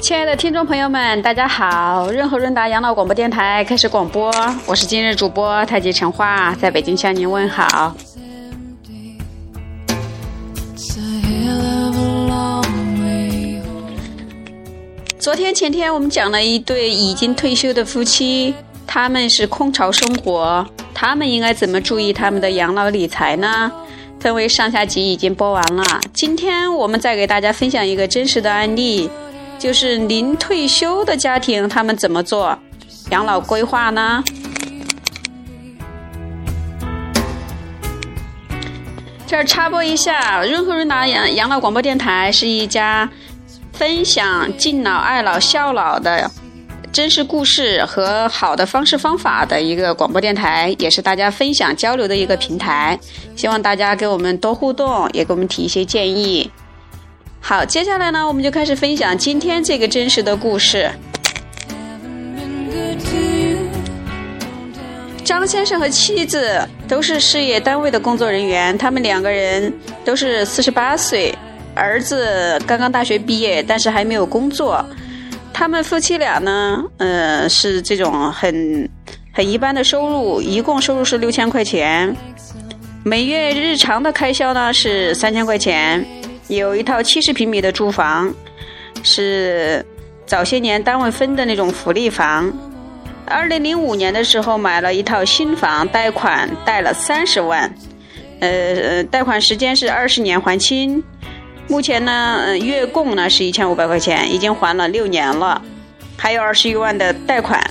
亲爱的听众朋友们，大家好！润和润达养老广播电台开始广播，我是今日主播太极陈花，在北京向您问好。昨天前天我们讲了一对已经退休的夫妻，他们是空巢生活，他们应该怎么注意他们的养老理财呢？分为上下集已经播完了，今天我们再给大家分享一个真实的案例。就是临退休的家庭，他们怎么做养老规划呢？这儿插播一下，润和润达养养老广播电台是一家分享敬老、爱老、孝老的真实故事和好的方式方法的一个广播电台，也是大家分享交流的一个平台。希望大家给我们多互动，也给我们提一些建议。好，接下来呢，我们就开始分享今天这个真实的故事。张先生和妻子都是事业单位的工作人员，他们两个人都是四十八岁，儿子刚刚大学毕业，但是还没有工作。他们夫妻俩呢，呃，是这种很很一般的收入，一共收入是六千块钱，每月日常的开销呢是三千块钱。有一套七十平米的住房，是早些年单位分的那种福利房。二零零五年的时候买了一套新房，贷款贷了三十万，呃，贷款时间是二十年还清。目前呢，嗯月供呢是一千五百块钱，已经还了六年了，还有二十一万的贷款。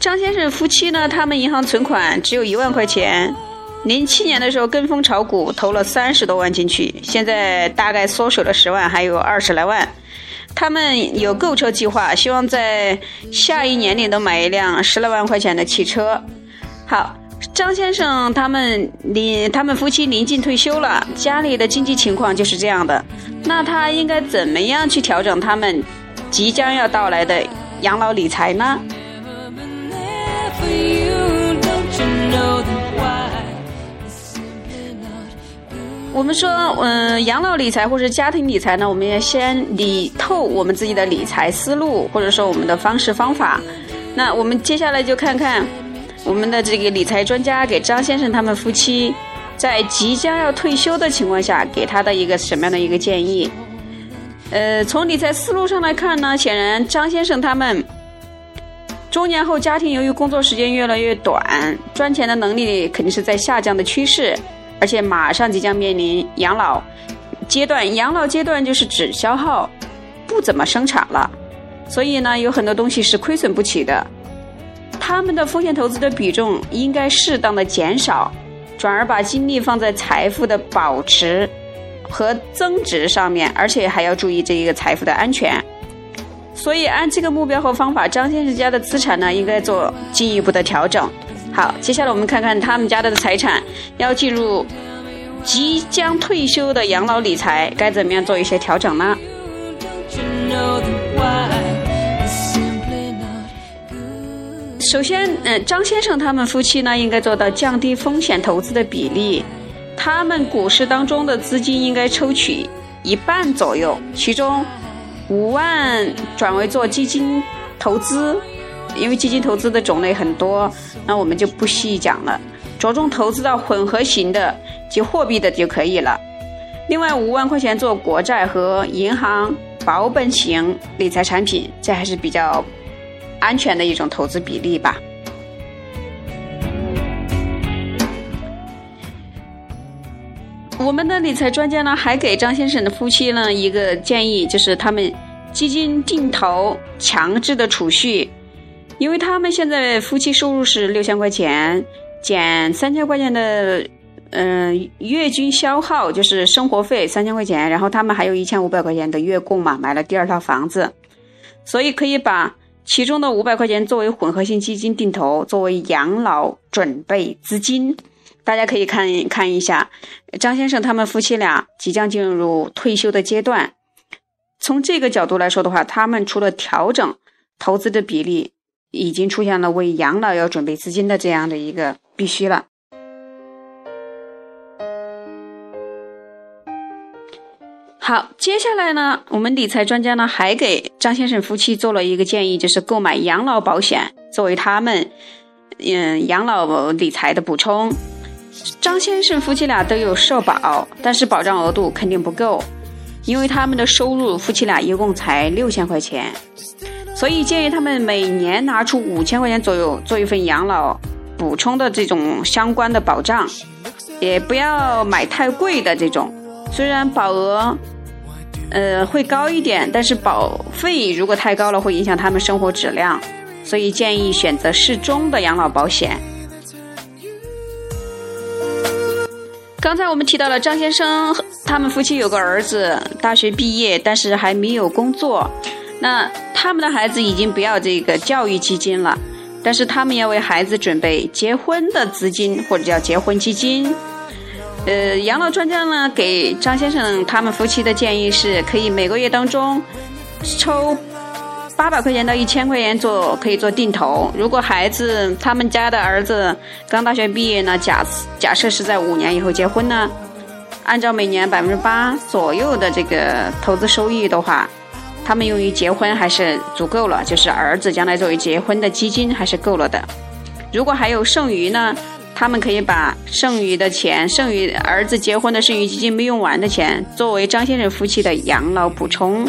张先生夫妻呢，他们银行存款只有一万块钱。零七年的时候跟风炒股，投了三十多万进去，现在大概缩水了十万，还有二十来万。他们有购车计划，希望在下一年里能买一辆十来万块钱的汽车。好，张先生他们临他们夫妻临近退休了，家里的经济情况就是这样的。那他应该怎么样去调整他们即将要到来的养老理财呢？我们说，嗯，养老理财或者家庭理财呢，我们要先理透我们自己的理财思路，或者说我们的方式方法。那我们接下来就看看我们的这个理财专家给张先生他们夫妻在即将要退休的情况下给他的一个什么样的一个建议。呃，从理财思路上来看呢，显然张先生他们中年后家庭由于工作时间越来越短，赚钱的能力肯定是在下降的趋势。而且马上即将面临养老阶段，养老阶段就是只消耗，不怎么生产了，所以呢，有很多东西是亏损不起的。他们的风险投资的比重应该适当的减少，转而把精力放在财富的保持和增值上面，而且还要注意这一个财富的安全。所以按这个目标和方法，张先生家的资产呢，应该做进一步的调整。好，接下来我们看看他们家的财产要进入即将退休的养老理财，该怎么样做一些调整呢？首先，嗯，张先生他们夫妻呢，应该做到降低风险投资的比例，他们股市当中的资金应该抽取一半左右，其中五万转为做基金投资。因为基金投资的种类很多，那我们就不细讲了，着重投资到混合型的及货币的就可以了。另外五万块钱做国债和银行保本型理财产品，这还是比较安全的一种投资比例吧。我们的理财专家呢，还给张先生的夫妻呢一个建议，就是他们基金定投强制的储蓄。因为他们现在夫妻收入是六千块钱，减三千块钱的，嗯，月均消耗就是生活费三千块钱，然后他们还有一千五百块钱的月供嘛，买了第二套房子，所以可以把其中的五百块钱作为混合型基金定投，作为养老准备资金。大家可以看看一下，张先生他们夫妻俩即将进入退休的阶段，从这个角度来说的话，他们除了调整投资的比例，已经出现了为养老要准备资金的这样的一个必须了。好，接下来呢，我们理财专家呢还给张先生夫妻做了一个建议，就是购买养老保险作为他们嗯养老理财的补充。张先生夫妻俩都有社保，但是保障额度肯定不够，因为他们的收入夫妻俩一共才六千块钱，所以建议他们每年拿出五千块钱左右做一份养老补充的这种相关的保障，也不要买太贵的这种，虽然保额。呃，会高一点，但是保费如果太高了，会影响他们生活质量，所以建议选择适中的养老保险。刚才我们提到了张先生，他们夫妻有个儿子大学毕业，但是还没有工作，那他们的孩子已经不要这个教育基金了，但是他们要为孩子准备结婚的资金，或者叫结婚基金。呃，养老专家呢给张先生他们夫妻的建议是，可以每个月当中抽八百块钱到一千块钱做，可以做定投。如果孩子他们家的儿子刚大学毕业呢，假假设是在五年以后结婚呢，按照每年百分之八左右的这个投资收益的话，他们用于结婚还是足够了，就是儿子将来作为结婚的基金还是够了的。如果还有剩余呢？他们可以把剩余的钱，剩余儿子结婚的剩余基金没用完的钱，作为张先生夫妻的养老补充。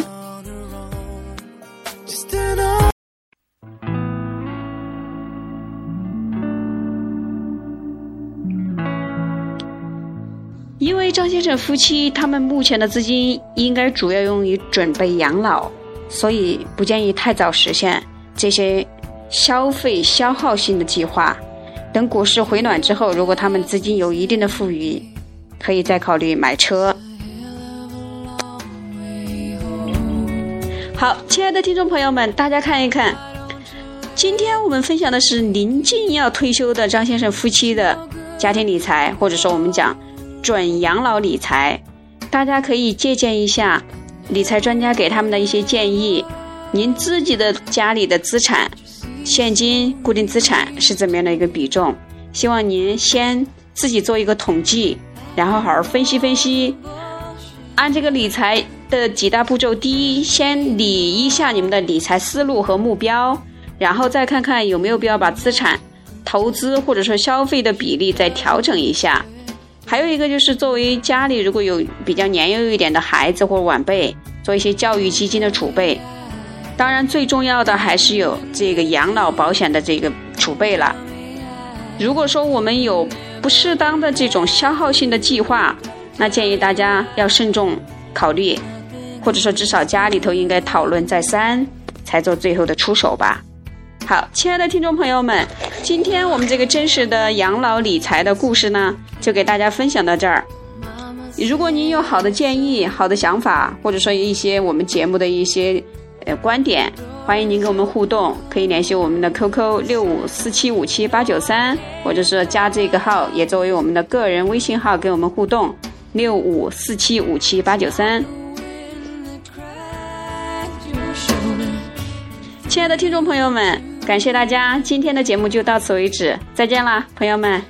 因为张先生夫妻他们目前的资金应该主要用于准备养老，所以不建议太早实现这些消费消耗性的计划。等股市回暖之后，如果他们资金有一定的富余，可以再考虑买车。好，亲爱的听众朋友们，大家看一看，今天我们分享的是临近要退休的张先生夫妻的家庭理财，或者说我们讲准养老理财，大家可以借鉴一下理财专家给他们的一些建议，您自己的家里的资产。现金、固定资产是怎么样的一个比重？希望您先自己做一个统计，然后好好分析分析。按这个理财的几大步骤：第一，先理一下你们的理财思路和目标，然后再看看有没有必要把资产、投资或者说消费的比例再调整一下。还有一个就是，作为家里如果有比较年幼一点的孩子或晚辈，做一些教育基金的储备。当然，最重要的还是有这个养老保险的这个储备了。如果说我们有不适当的这种消耗性的计划，那建议大家要慎重考虑，或者说至少家里头应该讨论再三，才做最后的出手吧。好，亲爱的听众朋友们，今天我们这个真实的养老理财的故事呢，就给大家分享到这儿。如果您有好的建议、好的想法，或者说一些我们节目的一些。呃，观点，欢迎您跟我们互动，可以联系我们的 QQ 六五四七五七八九三，或者是加这个号，也作为我们的个人微信号跟我们互动，六五四七五七八九三。亲爱的听众朋友们，感谢大家，今天的节目就到此为止，再见啦，朋友们。